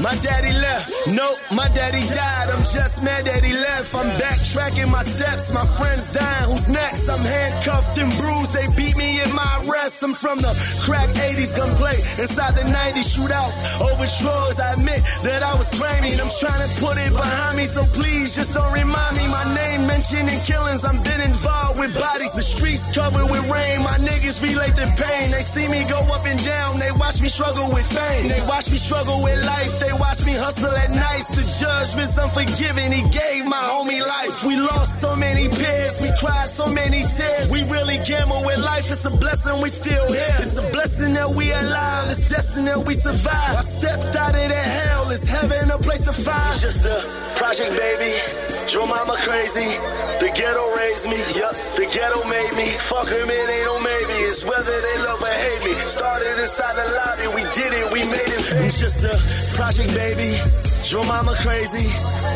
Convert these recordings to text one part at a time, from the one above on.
my daddy left. Nope, my daddy died. I'm just mad that he left. I'm backtracking my steps, my friends dying. Who's next? I'm handcuffed and bruised. They beat me in my rest. I'm from the crack 80s, gun play inside the 90s shootouts. Over drugs. I admit that I was grimy. I'm trying to put it behind me, so please just don't remind me. My name mentioned in killings. I'm been involved with bodies. The streets covered with rain. My niggas relate the pain. They see me go up and down. They watch me struggle with fame. They watch me struggle with life. They watch me hustle at nights. The judgment's unforgiving. He gave my homie life. We lost so many peers. We cried so many tears. We really gamble with life. It's a blessing we still here. It's a blessing that we alive. It's destined that we survive. I stepped out of the hell. It's heaven a place to find. It's just a project, baby. Your mama crazy. The ghetto raised me. Yup, the ghetto made me. Fuck him, it ain't no maybe. It's whether they love or hate me. Started inside the lobby. We did it. We made it. It's just a project, baby. Your mama crazy.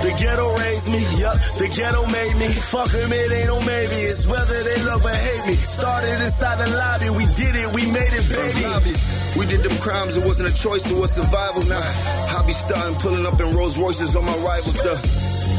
The ghetto raised me. Yup, the ghetto made me. Fuck him, it ain't no maybe. It's whether they love or hate me. Started inside the lobby. We did it. We made it, baby. We did them crimes, it wasn't a choice, it was survival. Now, I be starting pulling up in Rolls Royces on my rivals. The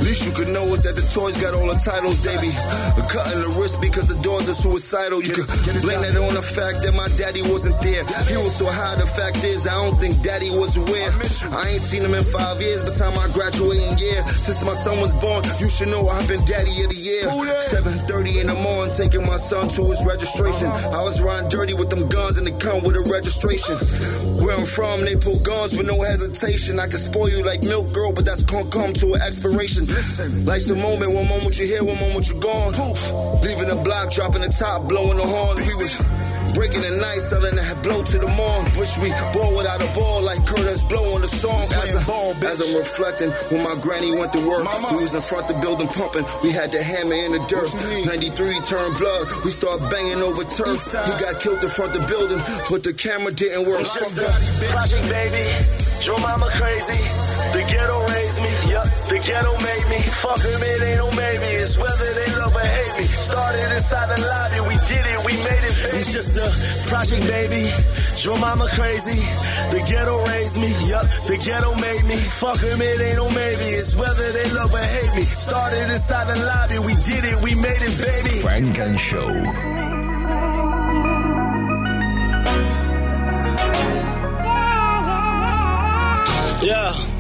least you could know is that the toys got all the titles, be cutting the wrist because the doors are suicidal. You could blame that on the fact that my daddy wasn't there. He was so high, the fact is, I don't think daddy was aware. I ain't seen him in five years by the time I graduating year. Since my son was born, you should know I've been daddy of the year. 7.30 in the morning, taking my son to his registration. Uh-huh. I was riding dirty with them guns and they come with a registration. Where I'm from, they pull guns with no hesitation. I can spoil you like milk, girl, but that's gonna come to an expiration. Life's a moment, one moment you here, one moment you gone. Leaving the block, dropping the top, blowing the horn. We was breaking the night, selling that blow to the morn. Wish we ball without a ball, like Kurtis Blow on the song. As, I, as I'm reflecting, when my granny went to work, we was in front the building pumping. We had the hammer in the dirt. 93 turned blood, we start banging over turf. He got killed in front the building, but the camera didn't work. It's just a project, baby. Your mama crazy. The ghetto raised me. Yup, the ghetto made me. Fuck him, it ain't no maybe. It's whether they love or hate me. Started inside the lobby. We did it. We made it. Baby. It's just a project, baby. Your mama crazy. The ghetto raised me. Yup, the ghetto made me. Fuck him, it ain't no maybe. It's whether they love or hate me. Started inside the lobby. We did it. We made it, baby. Funk and Show. Yeah.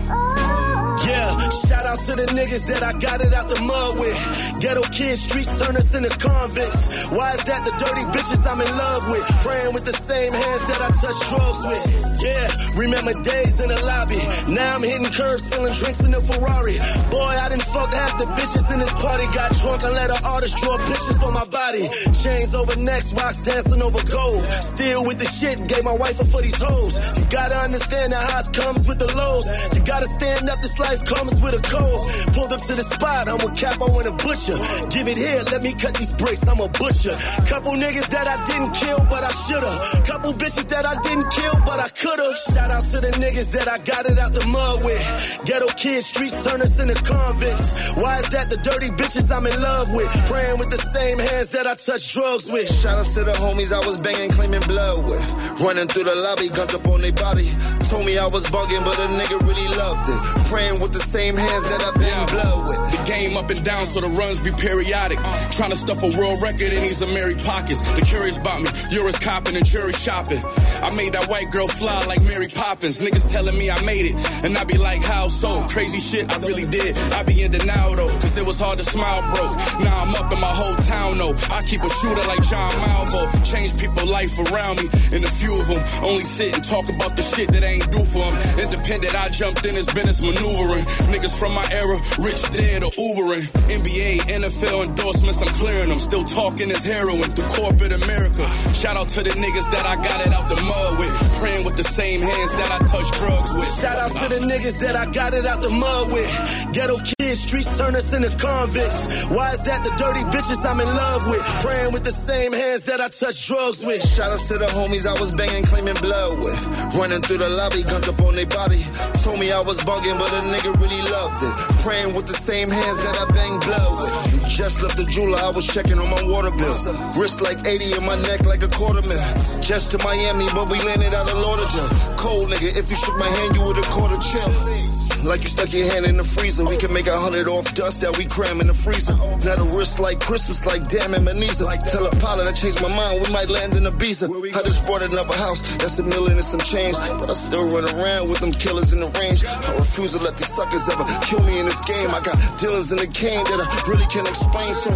Shout out to the niggas that I got it out the mud with. Ghetto kids, streets turn us into convicts. Why is that the dirty bitches I'm in love with? Praying with the same hands that I touch drugs with. Yeah, remember days in the lobby. Now I'm hitting curves, spilling drinks in the Ferrari. Boy, I didn't fuck half the bitches in this party. Got drunk and let an artist draw pictures on my body. Chains over necks, rocks dancing over gold. Still with the shit, gave my wife up for these hoes. You gotta understand the highs comes with the lows. You gotta stand up, this life comes with a cold. Pulled up to the spot, I'm a capo and a butcher. Give it here, let me cut these bricks, I'm a butcher. Couple niggas that I didn't kill, but I shoulda. Couple bitches that I didn't kill, but I coulda. Shout out to the niggas that I got it out the mud with. Ghetto kids, streets turn us into convicts. Why is that the dirty bitches I'm in love with? Praying with the same hands that I touch drugs with. Shout out to the homies I was banging, claiming blood with. Running through the lobby, guns up on their body. Told me I was bugging, but a nigga really loved it. Praying with the same hands that I've been The game up and down, so the runs be periodic. Trying to stuff a world record in these Ameri pockets. The curious about me, you're as copping and jury shopping. I made that white girl fly like Mary Poppins. Niggas telling me I made it, and I be like, how so? Crazy shit, I really did. I be in denial though, cause it was hard to smile broke. Now I'm up in my whole town though. I keep a shooter like John Malvo. Change people life around me, and a few of them only sit and talk about the shit that I ain't do for them. Independent, I jumped in this business maneuvering. Niggas from my era, rich dead or Ubering. NBA, NFL endorsements, I'm clearing them. Still talking as heroin through corporate America. Shout out to the niggas that I got it out the mud with. Praying with the same hands that I touch drugs with. Shout out to the niggas that I got it out the mud with. Ghetto kids, streets turn us into convicts. Why is that the dirty bitches I'm in love with? Praying with the same hands that I touch drugs with. Shout out to the homies I was banging, claiming blood with. Running through the lobby, guns up on their body. Told me I was bugging, but a nigga really loved it. Praying with the same hands that I bang blood with. Just left the jeweler, I was checking on my water bill. Wrist like 80 in my neck like a quarter mil. Just to Miami, but we landed out of Lauderdale. Cold nigga, if you shook my hand, you would've caught a chill. Like you stuck your hand in the freezer. We can make a hundred off dust that we cram in the freezer. Now the wrist like Christmas, like damn and Manisa. Tell a pilot I changed my mind, we might land in Ibiza. I just bought another house, that's a million and some change. But I still run around with them killers in the range. I refuse to let these suckers ever kill me in this game. I got dealers in the cane that I really can't explain. So,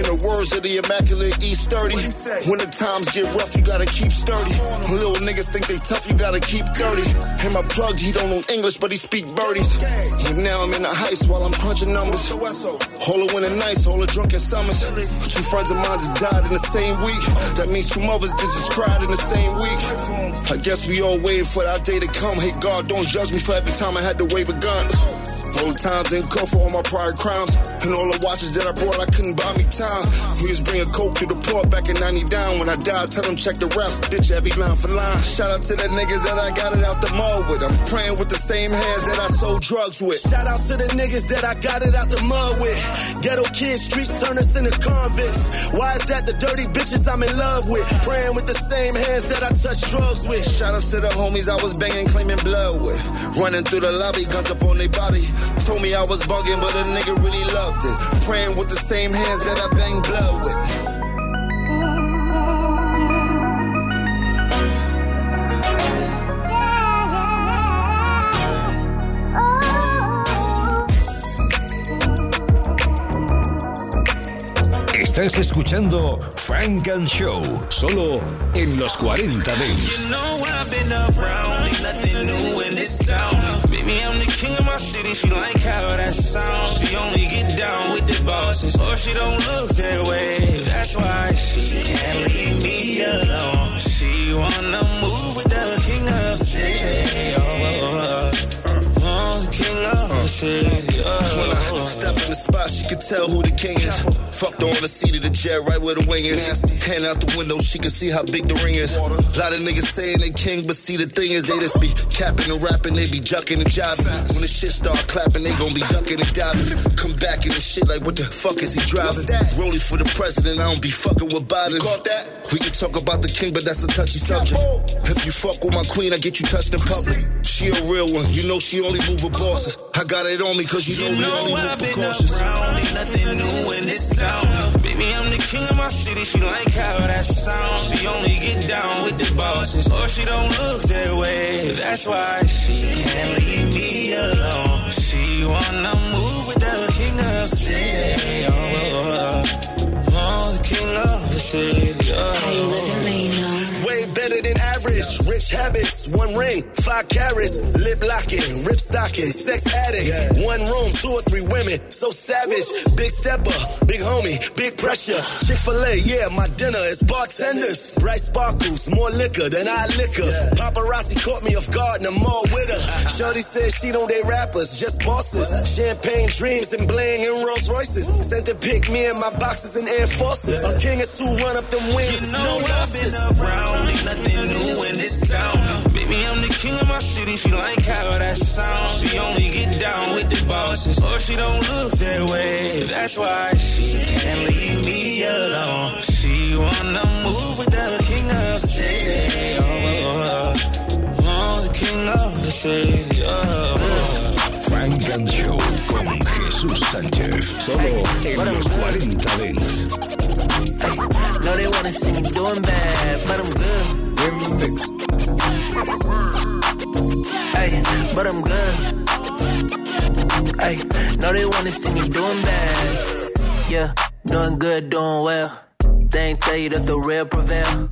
in the words of the immaculate East 30, when the times get rough, you gotta keep sturdy. Little niggas think they tough, you gotta keep dirty. And my plugged, he don't know English, but he speak birdie. And now I'm in the heist while I'm crunching numbers. All the winter nights, all the drunken summers. Two friends of mine just died in the same week. That means two mothers that just cried in the same week. I guess we all waiting for that day to come. Hey God, don't judge me for every time I had to wave a gun. The times in court for all my prior crimes. And all the watches that I brought, I couldn't buy me time. We bring a coke to the port back in 90 down. When I died, tell them check the refs, bitch, every line for line. Shout out to the niggas that I got it out the mud with. I'm praying with the same hands that I sold drugs with. Shout out to the niggas that I got it out the mud with. Ghetto kids, streets turn us into convicts. Why is that the dirty bitches I'm in love with? Praying with the same hands that I touch drugs with. Shout out to the homies I was banging, claiming blood with. Running through the lobby, guns up on their body. Told me I was bugging, but a nigga really loved it. Praying with the same hands that I bang blood with. Estás escuchando Frank and Show, solo en los 40 Dents. You know I've been around, ain't nothing new in this town. Baby, I'm the king of my city, she like how that sounds. She only get down with the bosses, or she don't look that way. That's why she can't leave me alone. She wanna move with the king of city. Oh, oh, oh. oh king of city. Oh, spot, she could tell who the king is. Fucked on the seat of the jet, right where the wing is. Hand out the window, she could see how big the ring is. lot of niggas saying they king, but see the thing is, they just be capping and rapping, they be jucking and jiving. When the shit start clapping, they gon' be ducking and diving. Come back in the shit like, what the fuck is he driving? Rolling for the president, I don't be fucking with Biden. We can talk about the king, but that's a touchy subject. If you fuck with my queen, I get you touched in public. She a real one, you know she only move with bosses. I got it on me, cause you know You we know only move been ain't nothing new in this town. Baby, I'm the king of my city, she like how that sounds. She only get down with the bosses, or she don't look that way. That's why she can't leave me alone. She wanna move with the king of the city. Oh, oh, oh. oh the king of the city. Oh. Way better than average. Rich habits, one ring, five carats, lip locking, rip stocking, sex addict. One room, two or three women, so savage. Big stepper, big homie, big pressure. Chick fil A, yeah, my dinner is bartenders. Bright sparkles, more liquor than I liquor. Paparazzi caught me off guard and I'm all with her. Shorty said she don't date rappers, just bosses. Champagne dreams and bling and Rolls Royces. Sent to pick me and my boxes and Air Forces. A king of two run up them wings. You know no I've been around, ain't nothing new in this town. Baby, I'm the king of my city, she like how that sounds. She only get down with the bosses, or she don't look that way. That's why she can't leave me alone. She wanna move with the king of the city. Oh, oh, oh. oh the king of the city. Oh. Funk and Show con Jesús Sánchez, solo en los 40 Dance. No, they wanna see me doing bad, but I'm good. They wanna see me doing bad. Yeah, doing good, doing well. They ain't tell you that the real prevail.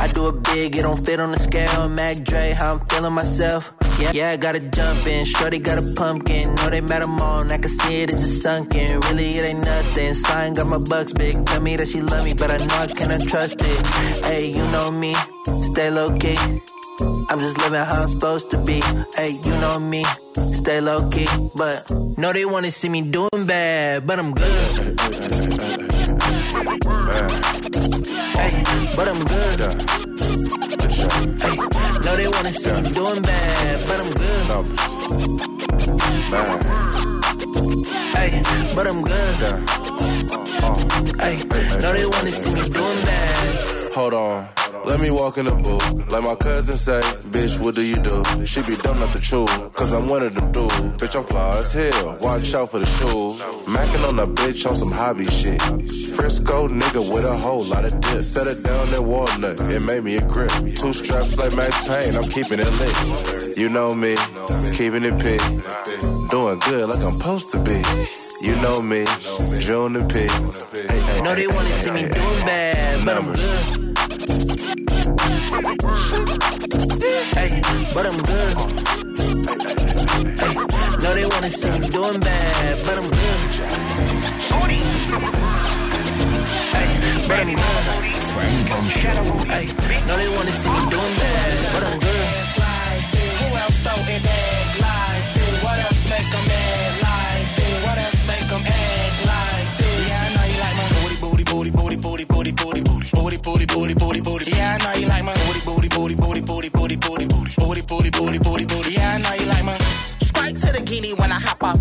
I do it big, it don't fit on the scale. Mac Dre, how I'm feeling myself. Yeah, yeah, I gotta jump in. Shorty got a pumpkin. Know they met them on. I can see it, it's just sunken. Really, it ain't nothing. Sign got my bucks big. Tell me that she love me, but I know I cannot trust it. Hey, you know me. Stay low key. I'm just living how I'm supposed to be. Hey, you know me, stay low key, but no, they wanna see me doing bad, but I'm good. Hey, but I'm good. Hey, no, they wanna see me doing bad, but I'm good. Hey, but I'm good. Hey, no, they wanna see me doing bad. Hold on. Let me walk in the booth. Like my cousin say, bitch, what do you do? She be dumb not the truth, cause I'm one of them dudes. Bitch, I'm fly as hell. Watch out for the shoes. Macking on a bitch on some hobby shit. Frisco nigga with a whole lot of dip. Set it down in walnut, it made me a grip. Two straps like Max Payne, I'm keeping it lit. You know me, keeping it pit. Doing good like I'm supposed to be. You know me, June and P. Hey, hey, know they wanna see me doing bad, but I'm good. Hey, but I'm good. Hey, no, they wanna see me doing bad, but I'm good. Hey, but I'm good. Funk and Show. Hey, no, they wanna see me doing bad,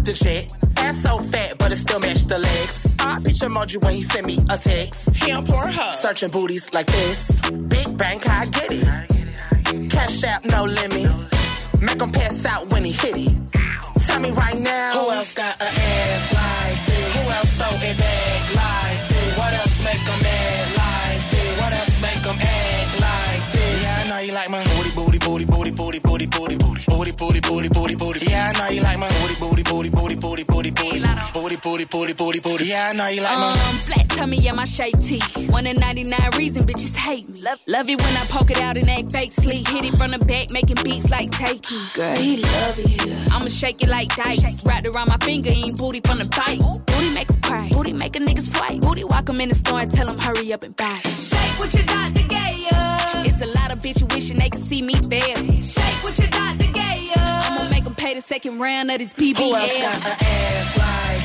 the jet. Ass so fat, but it still match the legs. I picture emoji when he send me a text. He on Pornhub, searching booties like this. Big bank, I get it. Cash out, no limit. Booty, booty, booty, booty, booty. Yeah, I know you like my. Um, flat tummy, yeah, my shape T. One in 99 reason bitches hate me. Love, love it when I poke it out and act fake sleep. Hit it from the back, making beats like takey. Girl, he love it. I'ma shake it like dice. Wrapped around my finger, ain't booty from the bite. Booty make him cry. Booty make a nigga swipe. Booty walk him in the store and tell him hurry up and buy. Shake what you got to get It's a lot of bitches wishing they could see me fail. Shake what you got to get I'ma make him pay the second round of this BBL. Who else got an ass like this? Who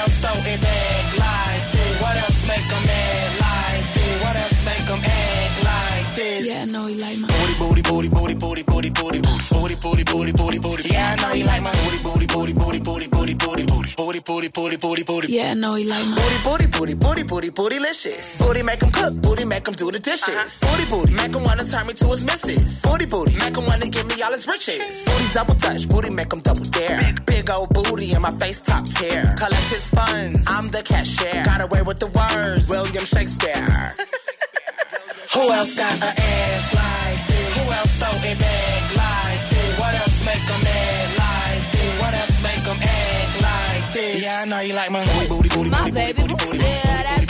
else throw it back like this? What else make them mad like this? What else make them act like this? Yeah, I know he like my booty, booty, booty, booty, booty, booty, booty, booty, booty, booty, booty, booty. Yeah, I know you like my booty, booty, booty, booty, booty, booty, booty, booty, booty, booty, booty, booty, booty. Yeah, I know he like my booty, booty, booty, booty, booty, bootylicious. Booty make him cook, booty make him do the dishes. Booty, booty, make him wanna turn me to his missus. Booty, booty, make him wanna give me all his riches. Booty double touch, booty make him double dare. Big old booty in my face top tier. Collect his funds, I'm the cashier. Got away with the words, William Shakespeare. Who else got an ass this? Yeah, I know you like my booty, booty, booty, my booty, baby. booty, booty, booty, yeah, that's right. I'm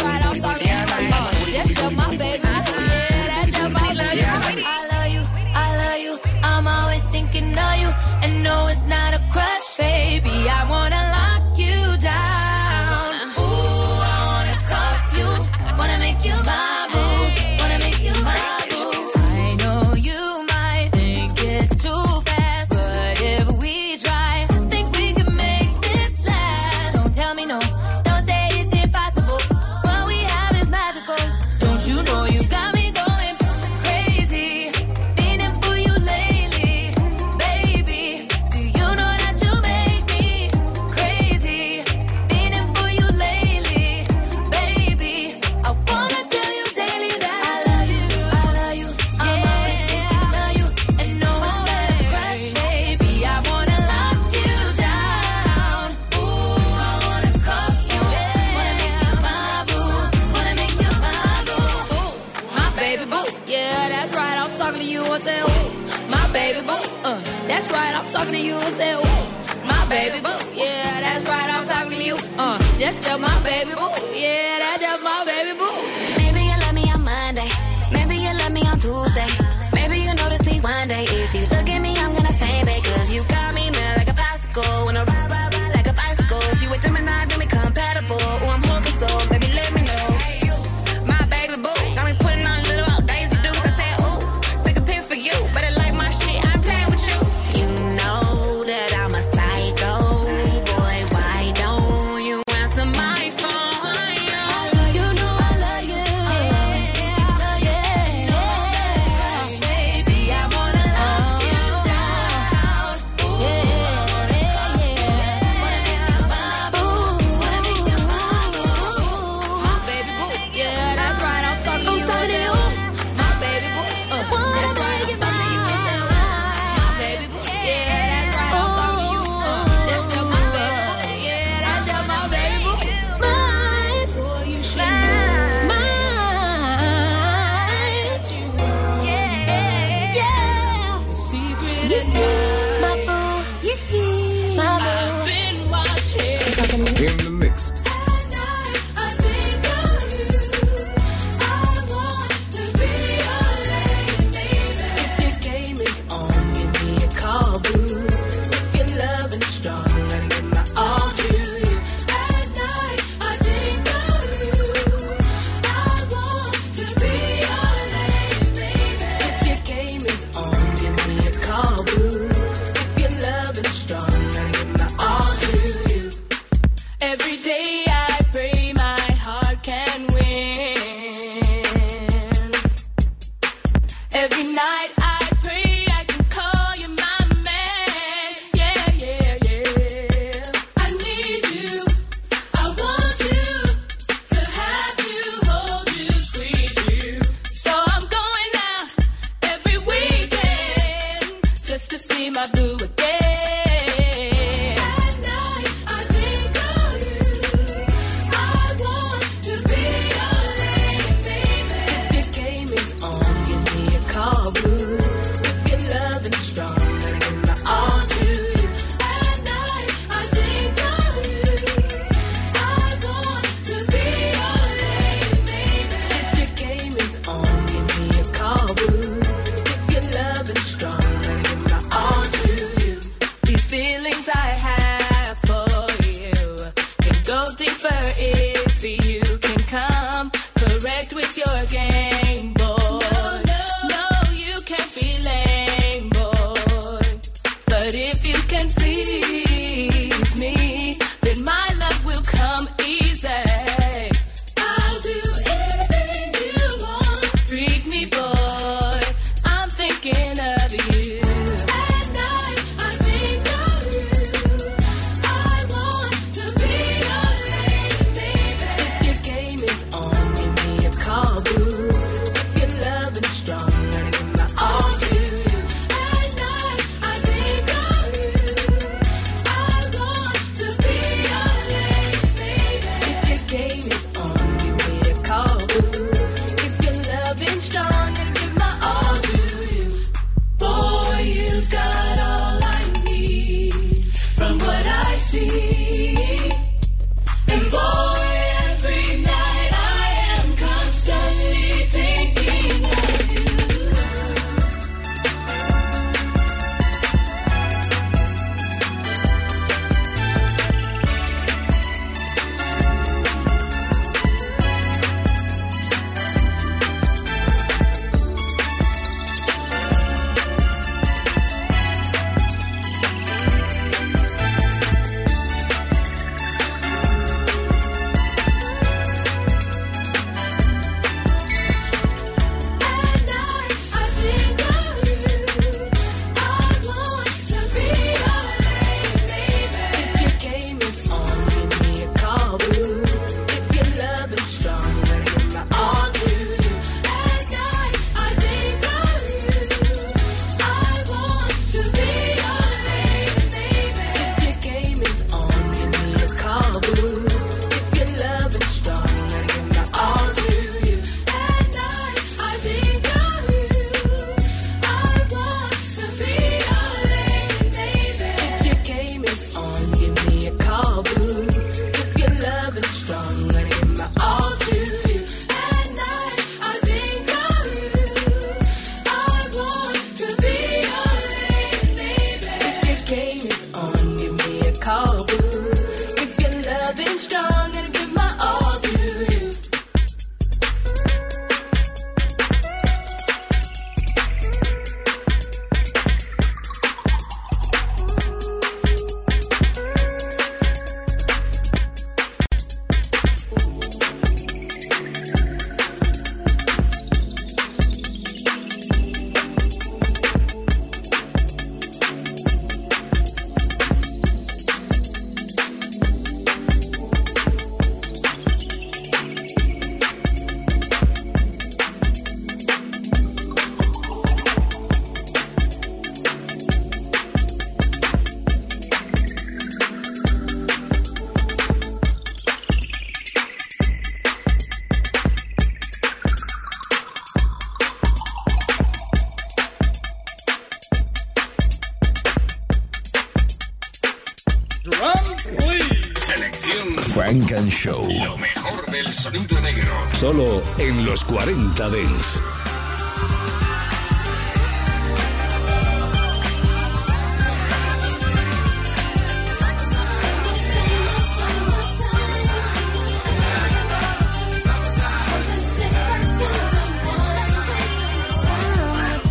Show. Lo mejor del sonido negro. Solo en los 40 Dents.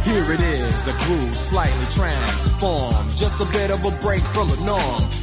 Here it is, a groove slightly transformed. Just a bit of a break from the norm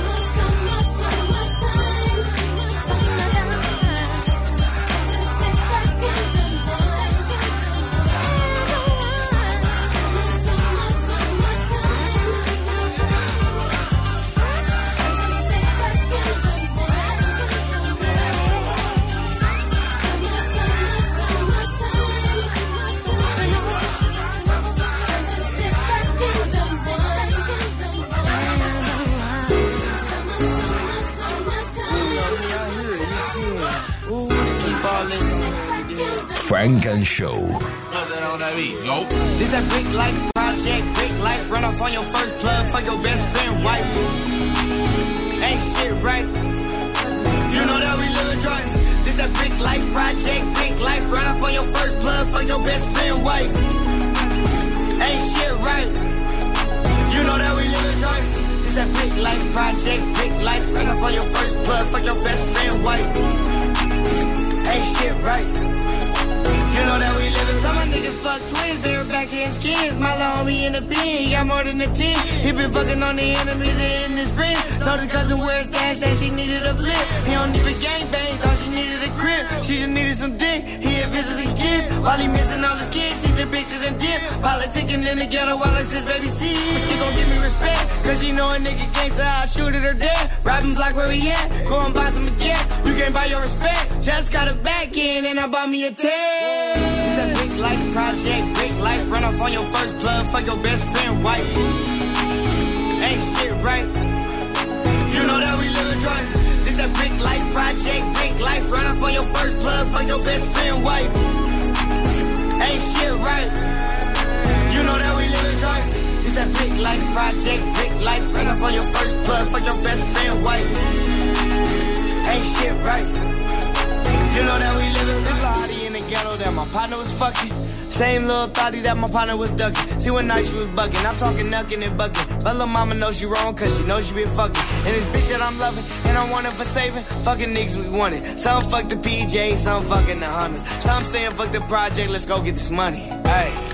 And Show. This a big life project, big life. Run off on your first plug for your best friend wife. Ain't shit right. You know that we. This a big life project, big life. Run off on your first plug your best friend wife. Ain't shit right. You know that we. This a big life project, big life. Run off on your first plug your best friend wife. Ain't shit right. You know that we living. Some niggas fuck twins, bareback and skins. My homie in the bin, got more than a 10. He been fucking on the enemies and his friends. Told his cousin where his stash said she needed a flip. He don't even gang bang, thought she needed a crib. She just needed some dick. He had visiting kids while he missing all his kids. She's the bitches and dip. Politicking in the ghetto while it's his baby. But she gon' give me respect, cause she know a nigga gangsta, I shoot it or dead. Robbing block where we at, go and buy some gas. You can't buy your respect. Just got a back in and I bought me a 10. Life project, big life. Run off on your first plug for your best friend wife. Ain't shit right. You know that we live and drive. This a big life project, big life. Run off on your first plug for your best friend wife. Ain't shit right. You know that we live in drive. It's that big life project, big life. Run up on your first blood, fuck your best friend wife. Ain't shit right. You know that we in There's a in the ghetto that my partner was fucking. Same little thotty that my partner was ducking. See when night she was bugging. I'm talking knucking and bugging. But little mama knows she wrong cause she knows she been fucking. And this bitch that I'm loving and I want her for saving. Fucking niggas we want it. Some fuck the PJ, some fucking the hunters. Some saying fuck the project, let's go get this money. Hey.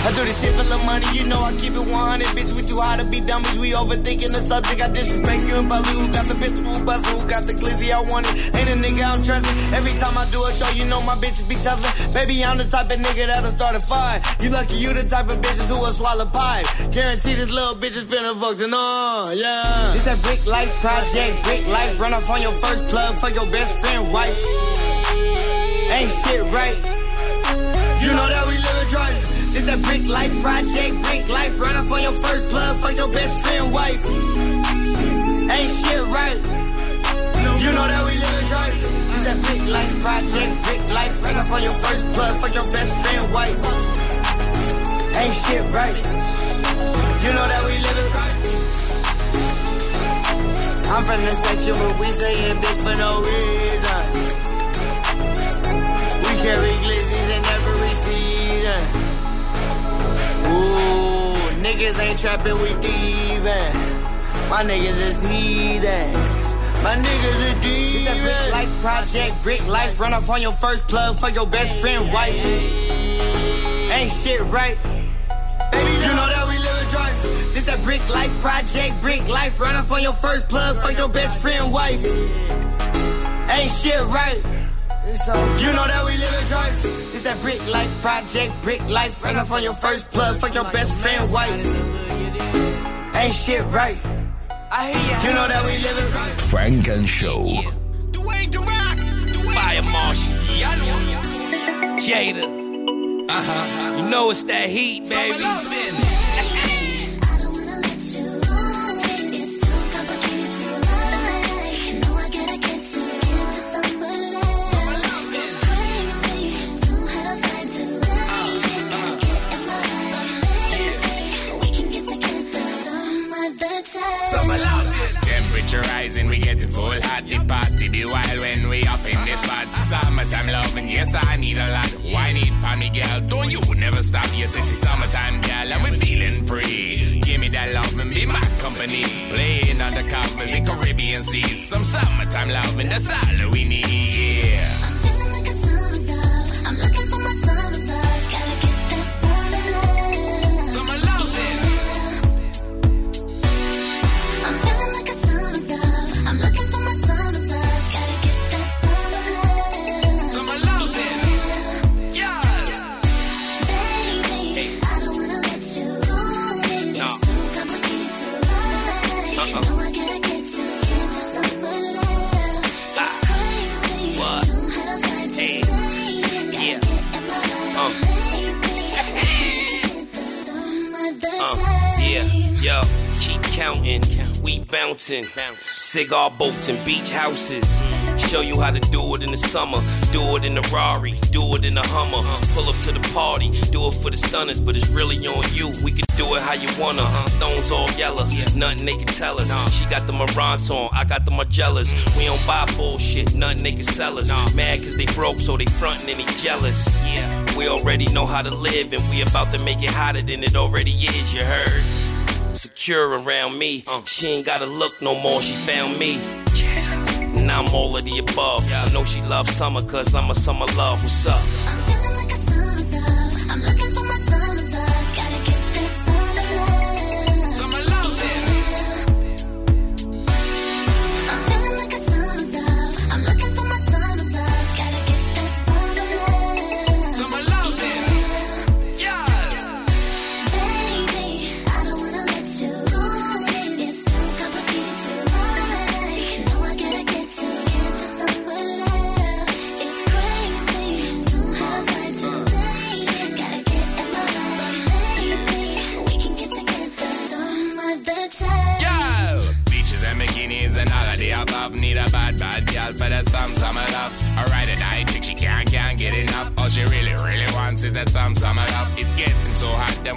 I do this shit for the money, you know I keep it 100. Bitch, we too high to be dummies, we overthinking the subject. I disrespect you and Bully, who got the bitch who bustin', who got the glizzy I wanted. Ain't a nigga I'm trusting. Every time I do a show, you know my bitches be tussling. Baby, I'm the type of nigga that'll start a fight. You lucky you the type of bitches who will swallow pipe. Guarantee this little bitch is finna fucks and on, yeah. This that brick life project, brick life. Run off on your first plug for your best friend wife. Ain't shit right. You know that we live and drive. This a brick life project, brick life. Run up on your first plug, fuck your best friend wife. Ain't shit right. You know that we live drive. This a brick life project, brick life. Run up on your first plug, fuck your best friend wife. Ain't shit right. You know that we live drive. I'm from the section where we saying bitch for no reason. We carry glizzies in every season. Ooh, niggas ain't trapping, we thieving. My niggas is heathens. My niggas is demons. Brick life project, brick life. Run off on your first plug for your best friend wife. Ain't shit right. Baby, you know that we live and drive. This a brick life project, brick life. Run off on your first plug for your best friend wife. Ain't shit right. You know that we live and drive. It's that brick life project, brick life. Run off on your first plug, fuck your best friend wife. Ain't shit right. I hear you. You know that we live right. Funk and Show. Dwayne The Rock. Fire Marshal. Jada. Uh huh. You know it's that heat, baby. Rising, we getting full hot. The party the wild when we up in this spot. Summertime loving, yes, I need a lot. Why need me, girl? Don't you never stop, yes, it's summertime, girl, and we feeling free. Give me that love and be my company. Playing on the covers in Caribbean seas. Some summertime loving, that's all we need, yeah. Bouncing. Cigar boats and beach houses. Show you how to do it in the summer. Do it in the Rari, do it in the Hummer. Pull up to the party, do it for the stunners, but it's really on you. We can do it how you wanna. Stones all yellow, nothing they can tell us. She got the Marantz on, I got the Margielas. We don't buy bullshit, nothing they can sell us. Mad cause they broke, so they frontin' and they jealous. Yeah, we already know how to live, and we about to make it hotter than it already is, you heard? Secure around me. Uh. She ain't gotta look no more, she found me. And I'm all of the above. I know she loves summer, cause I'm a summer love. What's up?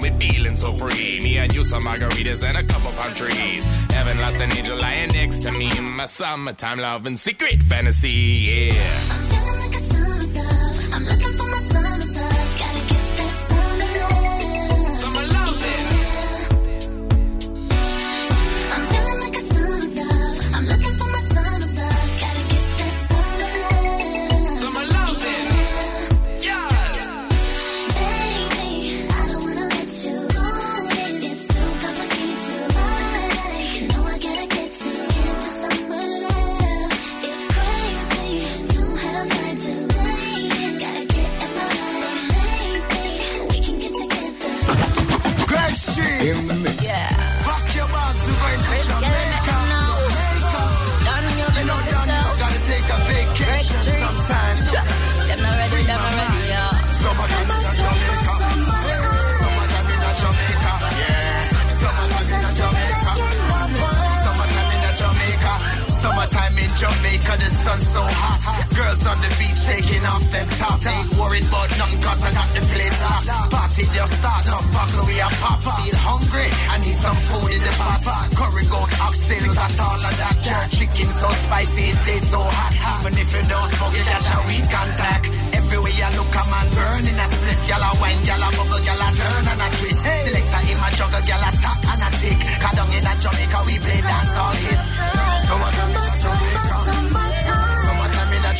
We're feeling so free. Me and you, some margaritas and a couple palm trees. Heaven lost an angel lying next to me. My summertime love and secret fantasy, yeah. Jamaica, the sun's so hot. Girls on the beach taking off them top. Ain't worried about nothing cause I got the place off. Party just start, no buckle we a pop. Feel hungry, I need some food in the pot. Curry goat, oxtail, got all of that. Jerk chicken so spicy, it tastes so hot. Even if you don't smoke, you got a weak contact. Everywhere you look, a man burning a split. Gyal a wine, gyal a bubble, gyal a turn and a twist. Selector in my juggle, gyal a tap and a tick. Cause down in a Jamaica, we play dance all hits. In a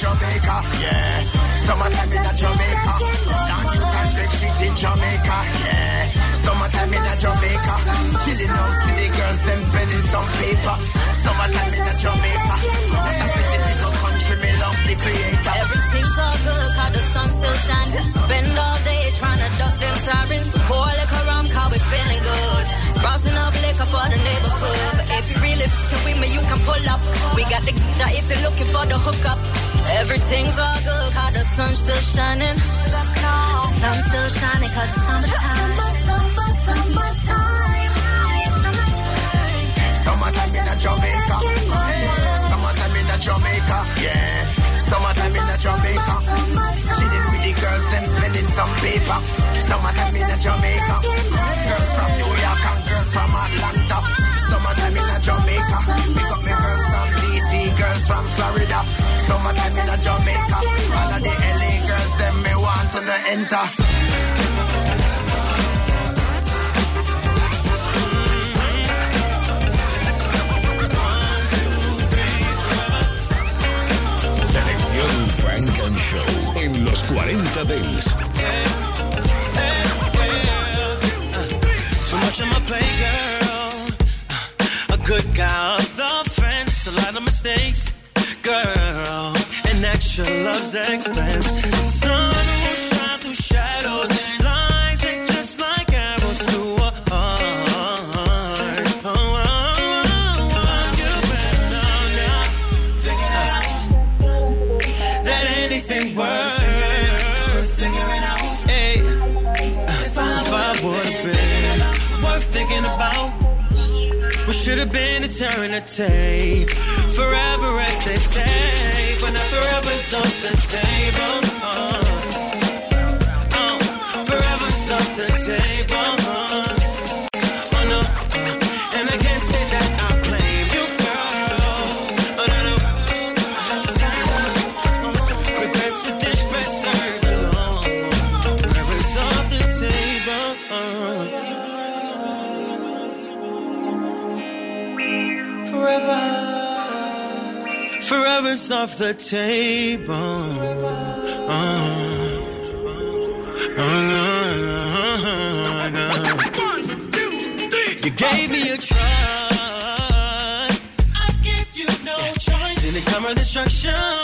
Jamaica. Yeah. Summertime in Jamaica. Down you can take shit in Jamaica. Yeah. Summertime in Jamaica. Chilling out with the girls, them spending some paper. Summertime in Jamaica. What a pretty little country, me love the creator. Everything's all good, cause the sun still shining. Spend all day trying to duck them sirens. Pour liquor rum, cause we feeling good. Brought enough liquor for the neighborhood. If you really f***ing with me, you can pull up. We got the now if you're looking for the hookup. Everything's all good, cause the sun's still shining. The sun's still shining, cause it's summertime. Summertime in Jamaica. Summertime in Jamaica. Yeah. Summertime in Jamaica. Chilling with the girls, them spending some paper. Summertime in Jamaica. Girls from Summertime in a Jamaica. All of the LA girls, them me want to no enter. Selección Funk and Show en los 40 Dance. Too much on my plate, girl. A good guy off the fence, a lot of mistakes, girl. And extra love's expense. Sun will shine through shadows. Hit just like arrows through a heart. Oh, oh, oh, oh out. Thinking about. Should have been eternity. Forever, as they say. But not Forever's off the table. Uh, uh, uh, You gave me a trust. I give you no choice. Then it come with instructions.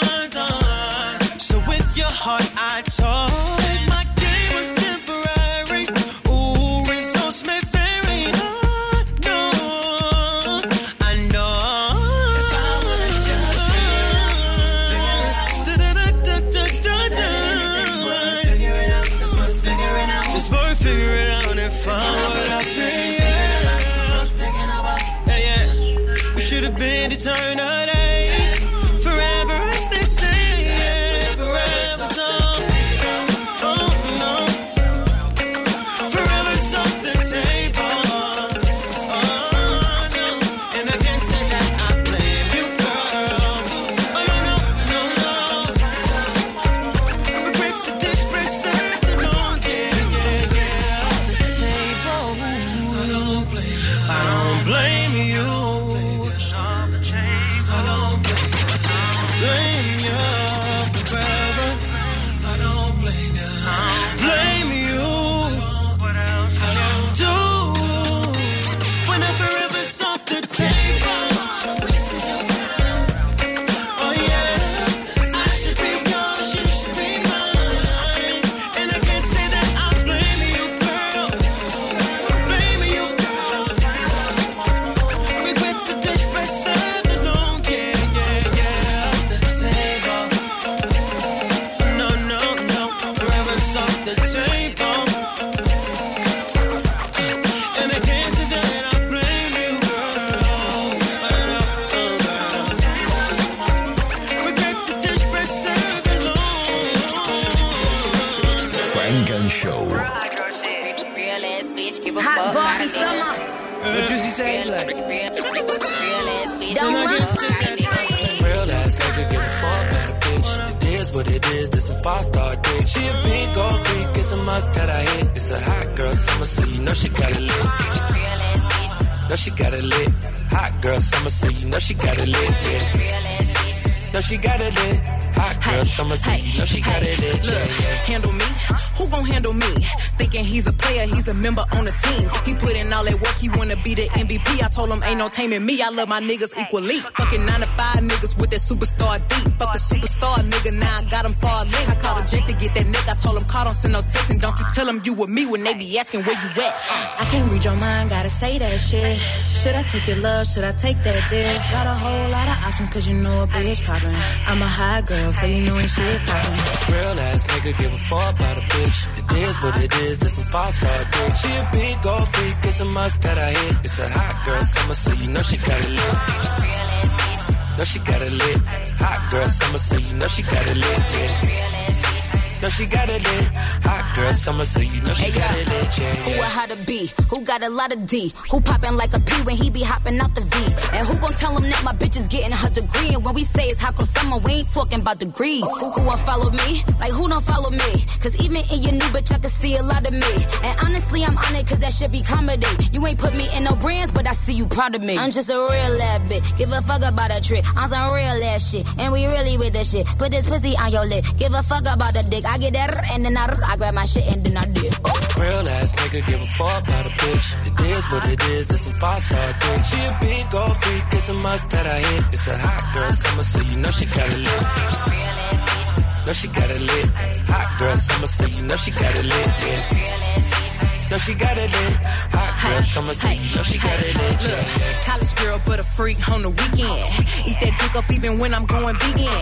Summer. What Juicy say? Real, real, real ass bitch, Don't give a run. fuck. about a nigga. Real ass nigga give a fuck about a bitch. It is what it is, this a five star dick. She a big old freak, it's a must that I hit. It's a hot girl summer, so you know she got it lit. Know she got it lit. Hot girl summer, so you know she got it lit. Yeah. Know she got it lit. Hot girl summer, so you know she got it lit. Look, Yeah, yeah. handle me. Who gon' handle me? Thinking he's a player, he's a member on the team. He put in all that work, he wanna be the MVP. I told him ain't no taming me. I love my niggas equally. Fucking nine to five niggas with that superstar deep. Fuck the superstar nigga, now I got him far link. I called a jet to get that nigga. I told him call, don't send no text and don't you tell him you with me when they be asking where you at. I can't read your mind, gotta say that shit. Should I take your love? Should I take that dick? Got a whole lot of options cause you know a bitch poppin'. I'm a high girl, so you know when shit's stoppin'. Real ass nigga give a fuck about a bitch. It is what it is, this some five star dick. She a big old freak, it's a must that I hit. It's a hot girl summer, so you know she got it lit. Know she got it lit. Hot girl summer, so you know she got it lit. Yeah. Know she got it lit. Hot girl summer, so you know she Hey, got yeah. it lit. Yeah, Who yeah. a how to be? Who got a lot of D? Who poppin' like a P when he be hopping out the V? And who gon' tell him that my bitch is getting her degree? And when we say it's hot girl summer, we ain't talking about degrees. Who, who won't follow me? Like who don't follow me? Cause even in your new bitch, I can see a lot of me. And honestly, I'm on it cause that should be comedy. You ain't put me in no brands, but I see you proud of me. I'm just a real ass bitch. Give a fuck about a trick. I'm some real ass shit. And we really with the shit. Put this pussy on your lip. Give a fuck about the dick. I get that and then I, I grab my shit and then I dip. Real ass nigga give a fuck about a bitch. It is what it is, this some five star dick. She a big old freak, it's a must that I hit. It's a hot girl summer, so you know she got it lit. Know she got it lit. Hot girl summer, so you know she got it lit. Yeah. Know she got it lit. Hot girl summer, so you know she got it in. Look, yeah. College girl, but a freak on the weekend. Eat that dick up even when I'm going vegan.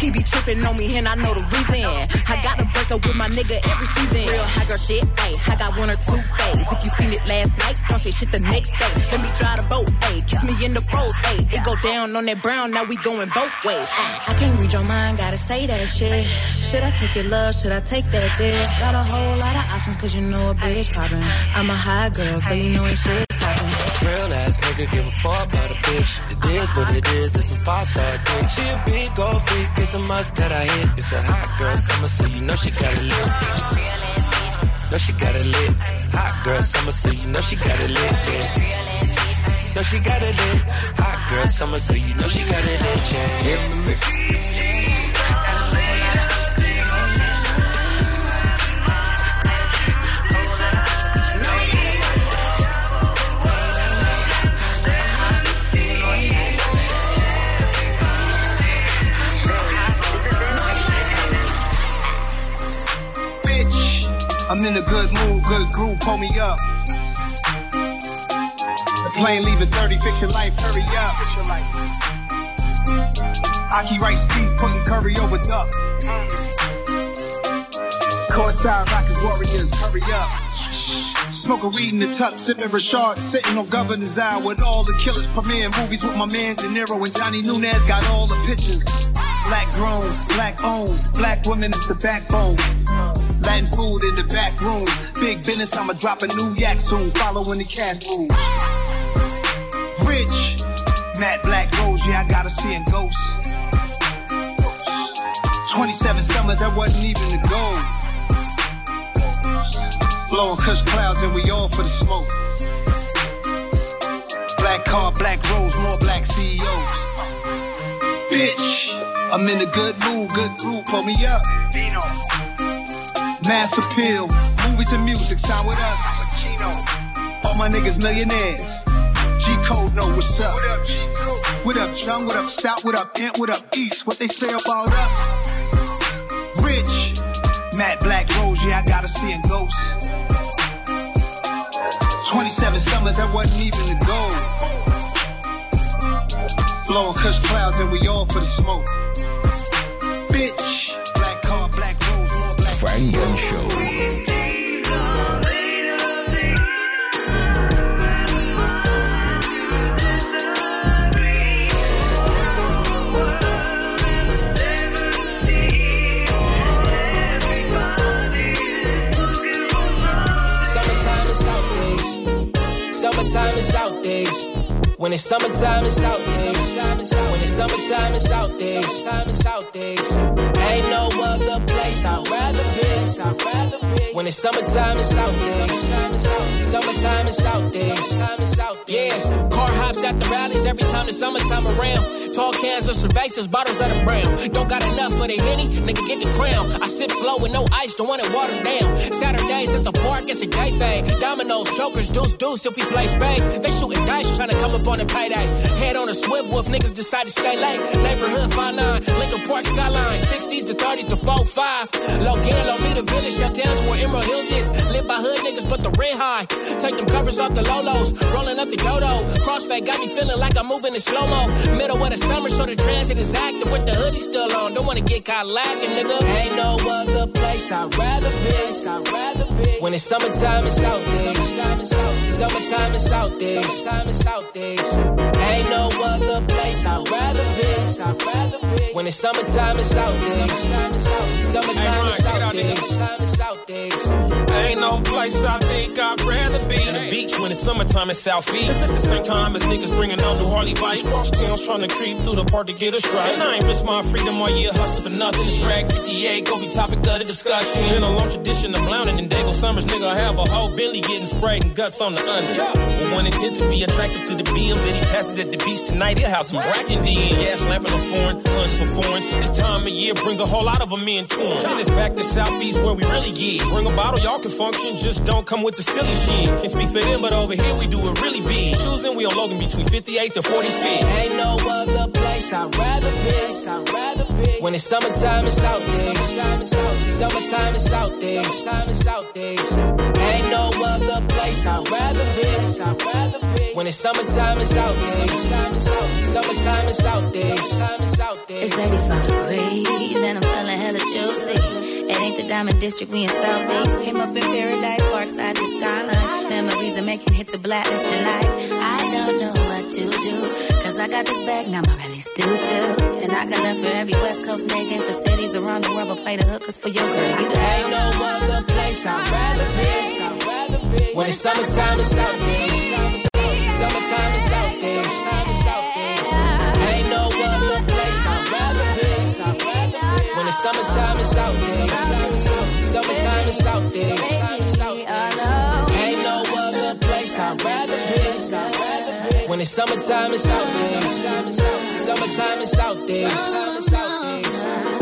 He be tripping on me and I know the reason. I gotta break up with my nigga every season. Real high girl shit, ayy. I got one or two days. If you seen it last night, don't say shit the next day. Let me try the boat, ayy. Kiss me in the rose, ayy. It go down on that brown, now we going both ways. ayy. I can't read your mind, gotta say that shit. Should I take your love? Should I take that dick? Got a whole lot of options cause you know a bitch poppin'. I'm a high girl, so you know when shit stoppin'. Real ass nigga give a fuck about a bitch. It is what it is, this some five star dick. She a big old freak, it's a must that I hit. It's a hot girl summer, so you know she got it lit. Know she got it lit. Hot girl summer, so you know she got it lit. Yeah. Know she got it lit. Hot girl summer, so you know she got it lit. Yeah. In the mix. I'm in a good mood, good groove, pull me up. The plane leaving 30, fix your life, hurry up. Fix your life. Aki rice peas, putting curry over duck. Courtside Rockets Warriors, hurry up. Smoking weed in the tuck, sipping Rashard, sitting on Governor's Eye with all the killers premiere movies with my man De Niro and Johnny Nunez got all the pictures. Black grown, black owned, black women is the backbone. Latin food in the back room. Big business, I'ma drop a new yak soon. Following the cash rule. Rich, matte black rose, yeah, I gotta see a ghosts. 27 summers, that wasn't even the goal. Blowing cuss clouds, and we all for the smoke. Black car, black rose, more black CEOs. Bitch, I'm in a good mood, good group, pull me up. Vino. Mass appeal, movies and music, sign with us. All my niggas millionaires. G Code know what's up. What up, G Code? What up, Chung? What up, Stout? What up, Ant? What up, East? What they say about us? Rich. Matt Black Rose, yeah, I gotta see in ghosts. 27 summers, that wasn't even the goal. Blowing cush clouds and we all for the smoke. Bitch, and Show. Summertime is out days. Summertime. When it's summertime, it's out days. When it's summertime, it's out days. Time out days. Ain't no other place Be. When it's summertime, it's out days. Summertime, it's out days. Yeah, car hops at the rallies every time the summertime around. Tall cans of cervezas, bottles of the brown. Don't got enough for the henny, nigga get the crown. I sip slow with no ice, don't want it watered down. Saturdays at the park, it's a day thing. Dominoes, jokers, deuce, deuce if we play spades. They shooting dice, trying to come up on a payday. Head on a swivel if niggas decide to stay late. Neighborhood 5-9, Lincoln Park skyline. 60s to 30s to 4-5. Low gear, low meter village, shut down to where Emerald Hills is. Live by hood niggas, but the rent high. Take them covers off the Lolos, rolling up the dodo. Crossfade got me feeling like I'm moving in slow mo. Middle of the summer, so the transit is active with the hoodie still on. Don't wanna get caught lacking, nigga. Ain't no other place I'd rather be. I'd rather be. When it's summertime, it's out days. Summertime, it's out days. Summertime, it's out days. Ain't no other place I'd rather be. I'd rather be. When it's summertime, it's out days. Summertime, it's out days. Time it's out days. Ain't no place I think I'd rather be. The beach when it's summertime in Southeast. At the same time as niggas bringing out new Harley bikes. Cross towns trying to creep through the park to get a strike. And I ain't risk my freedom all year hustling for nothing. This rag 58 go be topic of the discussion. In a long tradition of clowning and Dago Summers, nigga, I have a whole Billy getting sprayed and guts on the under. But one intent to be attracted to the BMs that he passes at the beach tonight. He'll have some bracken D. Yeah, slapping on foreign, hunting for foreigns. This time of year brings a whole lot of them in to. Then it's back to Southeast where we really get. Bring a bottle, y'all can function, just don't come with the silly shit. Can't speak for them, but over here we do it really big. Choosing, we on Logan between 58 to 45. Ain't no other place I'd rather be. I'd rather be. When it's summertime, it's out days. Summertime, it's out days. Summertime, it's out days. Ain't no other place I'd rather be. I'd rather be. When it's summertime, it's out days. Summertime, it's out days. Time it's out days. It's 85 degrees and I'm feeling hella juicy. It ain't the Diamond District, we in Southeast. Came up in paradise, parkside the skyline. Memories are making hits of blacklist delight. I don't know what to do. Cause I got this bag, now my release do too. And I got love for every West Coast nigga and for cities around the world. But play the hookers for your girl. You the Ain't no other place I'd rather be. When it's summertime, it's out days. Summertime, it's out days. Ain't no other place I'd rather be. When it's summertime, it's out days. When it's summertime, it's out days. Summertime, it's out days.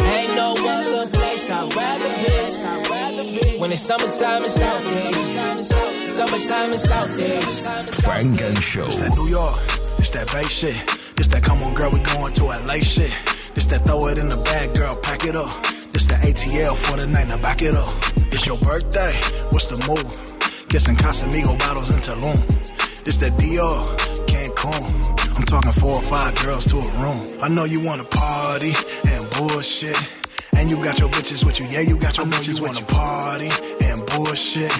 Ain't no other place I'd rather be. I'd rather be. When it's summertime, it's out days. Summertime, it's out days. Funk and Show. It's that New York, it's that Bay shit. It's that come on, girl, we going to LA shit. It's that throw it in the bag, girl, pack it up. It's the ATL for the night, now back it up. It's your birthday, what's the move? Kissing Casamigo bottles in Tulum. It's that Dior, Cancun. I'm talking four or five girls to a room. I know you wanna party and bullshit. And you got your bitches with you, yeah, you got your bitches with you. Party and bullshit.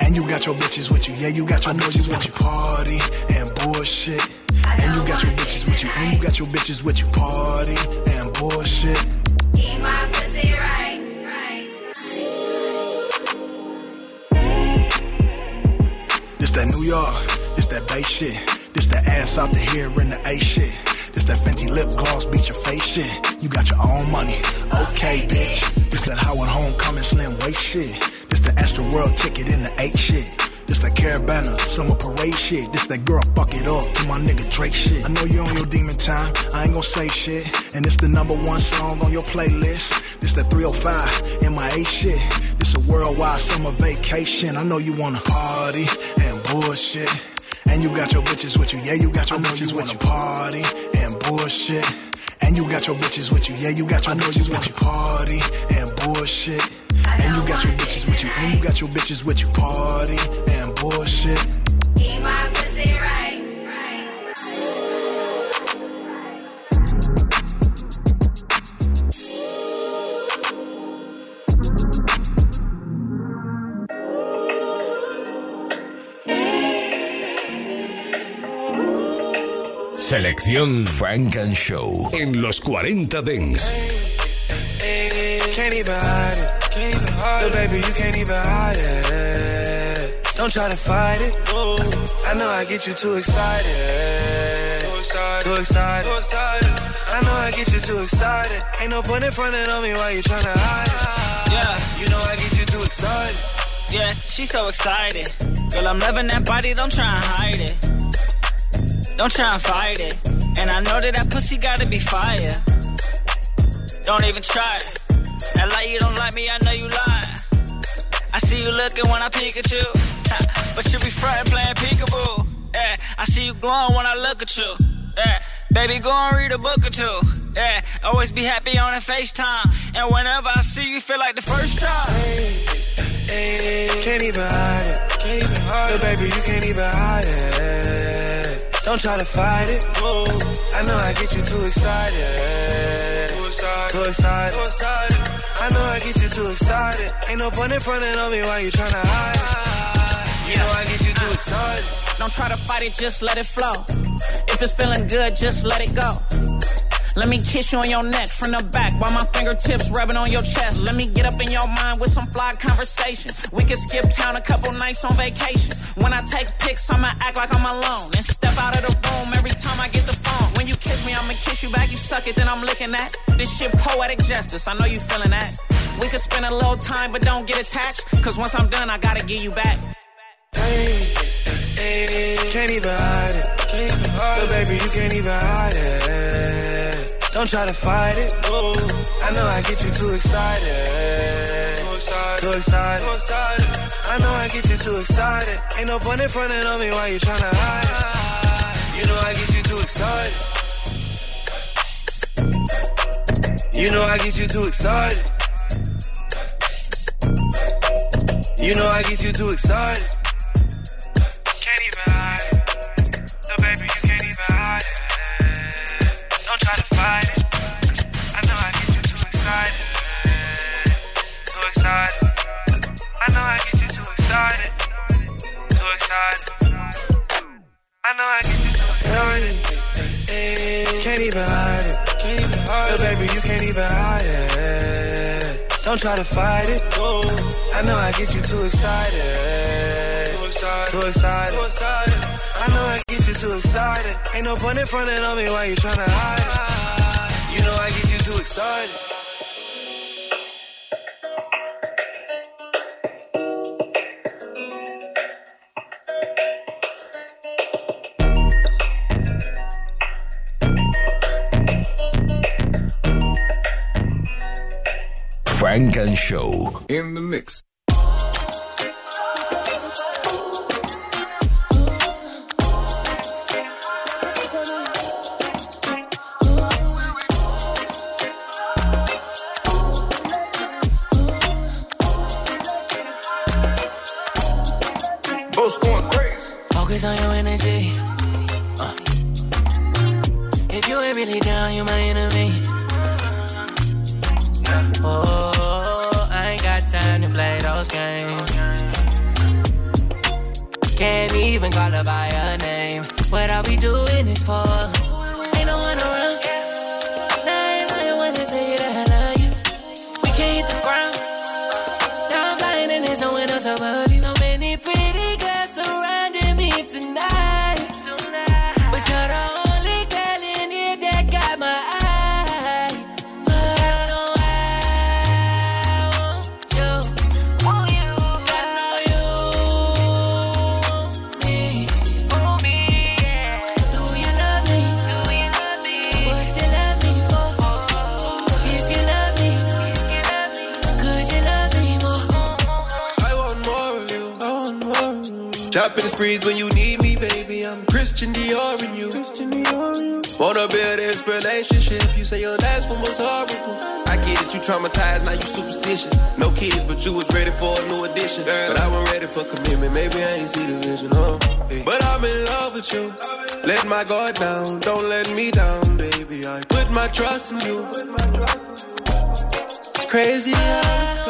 And you got your bitches with you, yeah, you got your bitches with you. Party and bullshit. And you got your bitches with you, and you got your bitches with you. Party and bullshit. Eat my pussy right. This that New York, this that Bay shit. This that ass out the here in the A shit. This that Fenty lip gloss, beat your face shit. You got your own money, okay, bitch. This that Howard Homecoming slim waist shit. This the Astro World ticket in the eight shit. This that Caribana summer parade shit. This that girl, fuck it up to my nigga Drake shit. I know you on your demon time, I ain't gon' say shit. And it's the number one song on your playlist. This that 305 in my A shit. This a worldwide summer vacation. I know you wanna party and bullshit. And you got your bitches with you, yeah, you got your bitches with you. Party and bullshit. And you got your bitches with you, yeah, you got your bitches with you. Party and bullshit. And you got your bitches with you, and you got your bitches with you. Party and bullshit. Selección Frank and Show en los 40 Dents. Can't even hide it. Little baby, you can't even hide it. Don't try to fight it. I know I get you too excited. Too excited. I know I get you too excited. Ain't no point in fronting on me while you tryna hide it. Yeah. You know I get you too excited. Yeah, she's so excited. Girl, I'm loving that body, don't try and hide it. Don't try and fight it. And I know that that pussy gotta be fire. Don't even try it. That lie you don't like me, I know you lying. I see you looking when I peek at you. but you be frontin' playing peekaboo. Yeah, I see you glowing when I look at you. Yeah, baby, go and read a book or two. Yeah, always be happy on a FaceTime. And whenever I see you, feel like the first time. Can't even hide it. Can't even hide it. baby, you can't even hide it. Don't try to fight it. I know I get you too excited. Too excited. Too excited. I know I get you too excited. Ain't no point in fronting on me while you tryna hide it. You know I get you too excited. Don't try to fight it, just let it flow. If it's feeling good, just let it go. Let me kiss you on your neck from the back while my fingertips rubbing on your chest. Let me get up in your mind with some fly conversation. We can skip town a couple nights on vacation. When I take pics, I'ma act like I'm alone and step out of the room every time I get the phone. When you kiss me, I'ma kiss you back. You suck it, then I'm licking that. This shit poetic justice. I know you feeling that. We could spend a little time, but don't get attached. Cause once I'm done, I gotta give you back. Hide it. Can't even hide it. baby, you can't even hide it. Don't try to fight it. I know I get you too excited. Too excited. Too excited. I know I get you too excited. Ain't no point in fronting on me while you tryna hide it. You know I get you too excited. You know I get you too excited. You know I get you too excited. Excited. Too excited. I know I get you too excited. Can't even hide it. Can't even hide it. baby, you can't even hide it. Don't try to fight it. I know I get you too excited. Too excited. Too excited. I know I get you too excited. Ain't no point in fronting on me while you tryna hide it. You know I get you too excited. Funk and Show in the mix. Both going crazy. Focus on your energy. Uh. If you ain't really down, you my enemy. Oh, Can't even call her by her name. What are we doing this for? Chopping the sprees when you need me, baby. I'm Christian Dior and you. Wanna build this relationship? You say your last one was horrible. I get it, you traumatized, now you superstitious. No kids, but you was ready for a new addition. But I wasn't ready for commitment, maybe I ain't see the vision, huh? But I'm in love with you. Let my guard down, don't let me down, baby. I put my trust in you. It's crazy how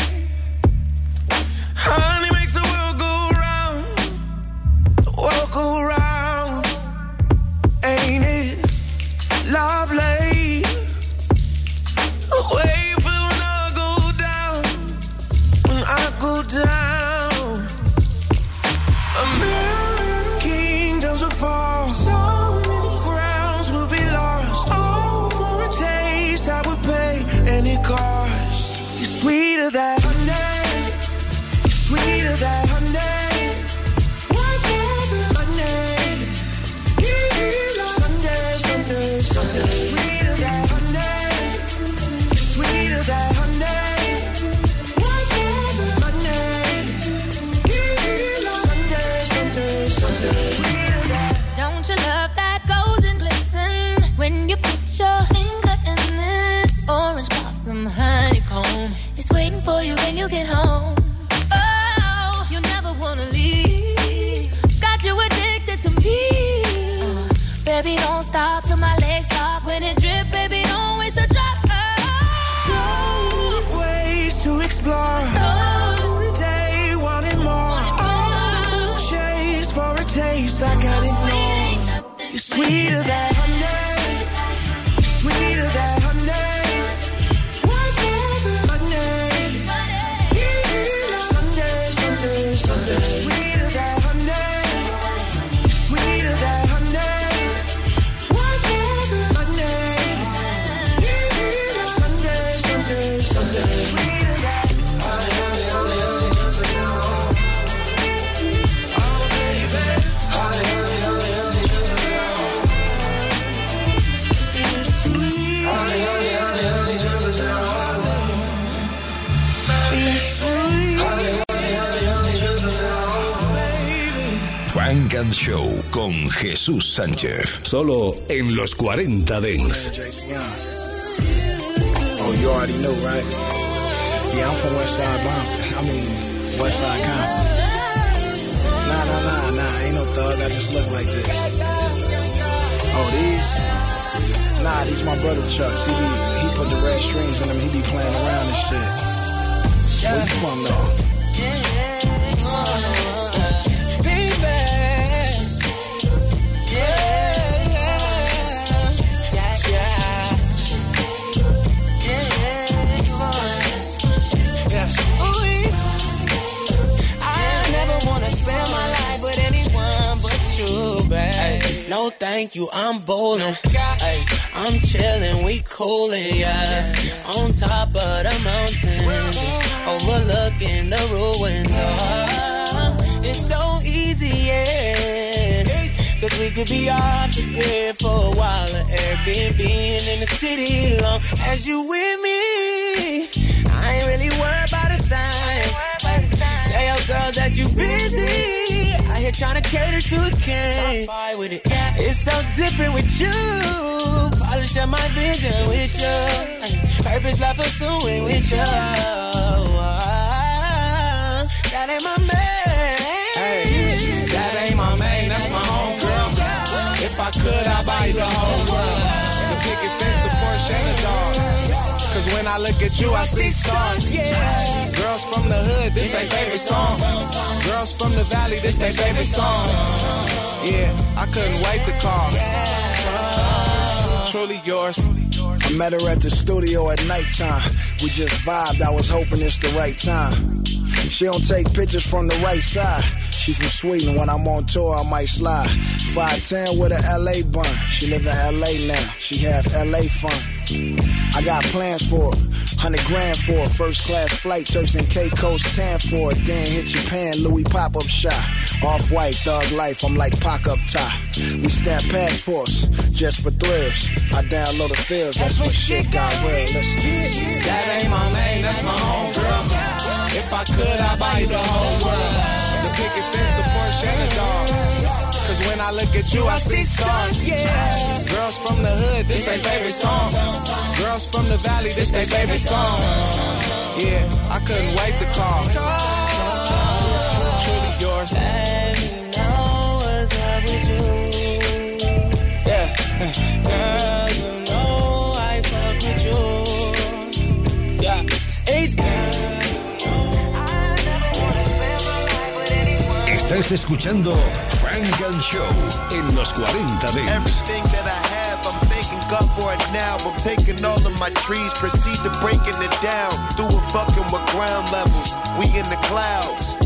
Sánchez, solo en los 40 Dance. Oh, you already know, right? Yeah, I'm from West Side Compton. I mean, West Side Compton. Nah, nah, nah, nah. Ain't no thug. I just look like this. Oh, these? Nah, these my brother Chucks. He be he put the red strings in them. He be playing around and shit. Where you from though? Thank you, I'm bowling. Ay, I'm chilling, we coolin', yeah. On top of the mountain, overlooking the ruins. Oh, it's so easy, yeah. Cause we could be off the grid for a while. Or Airbnb in the city long as you with me. I ain't really worried about a thing. Tell your girls that you busy. Here trying to cater to a king. with it. It's so different with you. Polish up my vision with you. Purpose like pursuing with you. That ain't my man. Hey, that ain't my man. that's my home girl. If I could, I'd buy you the whole when I look at you, I see stars. Yeah. Girls from the hood, this their favorite song. Girls from the valley, this their favorite song. Yeah, I couldn't wait to call. Truly yours. I met her at the studio at nighttime. We just vibed, I was hoping it's the right time. She don't take pictures from the right side. She from Sweden, when I'm on tour, I might slide. 5'10 with a LA bun. She live in LA now, she have LA fun. I got plans for her. 100 grand for a first class flight, Turks and Caicos tan for it. Then hit Japan, Louis pop up shop. Off white, thug life, I'm like pack up top. We stamp passports just for thrills. I download the fields, that's when shit got real. Listen. That ain't my name, that's my home girl. If I could, I'd buy you the whole world. The picket fence, the Porsche, and the dog. I look at you, I see stars. Yeah. Girls from the hood, this their favorite song. Girls from the valley, this their favorite song. Yeah, I couldn't wait to call. Truly yours. Baby, know what's up with you. Yeah. Girl, you know I fuck with you. Yeah. It's age Estás escuchando Funk and Show en los 40 Dance. Everything that I have, I'm thanking God for it now. I'm taking all of my trees, proceed to breaking it down. Through it fucking with ground levels. We in the clouds.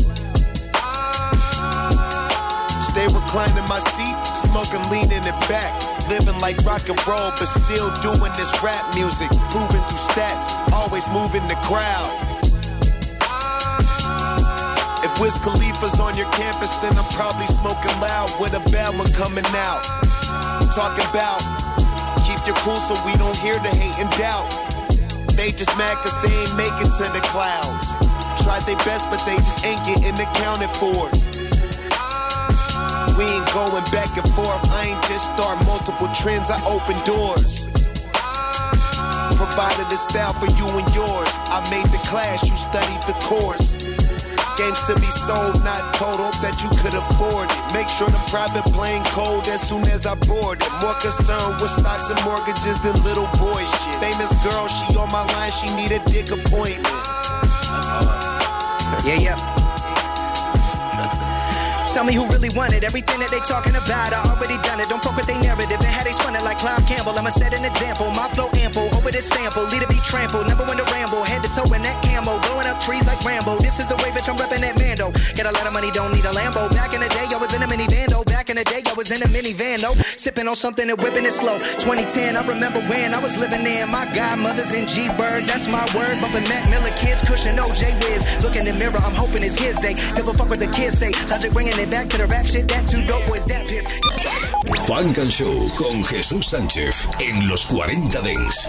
Stay reclining my seat, smoking, leaning it back. Living like rock and roll, but still doing this rap music. Proving through stats, always moving the crowd. Wiz Khalifa's on your campus, then I'm probably smoking loud with a bad one coming out. Talking about keep your cool so we don't hear the hate and doubt. They just mad cause they ain't making to the clouds. Tried their best, but they just ain't getting accounted for. We ain't going back and forth. I ain't just start multiple trends, I open doors. Provided a style for you and yours. I made the class, you studied the course. Games to be sold, not total, that you could afford it. Make sure the private plane cold as soon as I board it. More concerned with stocks and mortgages than little boy shit. Famous girl, she on my line, she need a dick appointment. Yeah, yeah. Tell me who really wanted everything that they talking about. I already done it. Don't fuck with they narrative. And how they spun it like Clive Campbell. I'ma set an example. My flow ample. This sample. Leader be trampled. Never win to ramble. Head to toe in that camo. Blowing up trees like Rambo. This is the way, bitch. I'm repping that Mando. Get a lot of money. Don't need a Lambo. Back in the day, I was in a minivan. though. Back in the day, I was in a minivan. No, sipping on something and whipping it slow. 2010, I remember when I was living there. My godmother's in G Bird. That's my word. Bumping Mac Miller kids. Cushion OJ Wiz. Look in the mirror. I'm hoping it's his day. Give a fuck what the kids say. Logic bringing it back to the rap shit. That two dope boys. That pip. Funk and Show con Jesús Sánchez en los 40 Dance.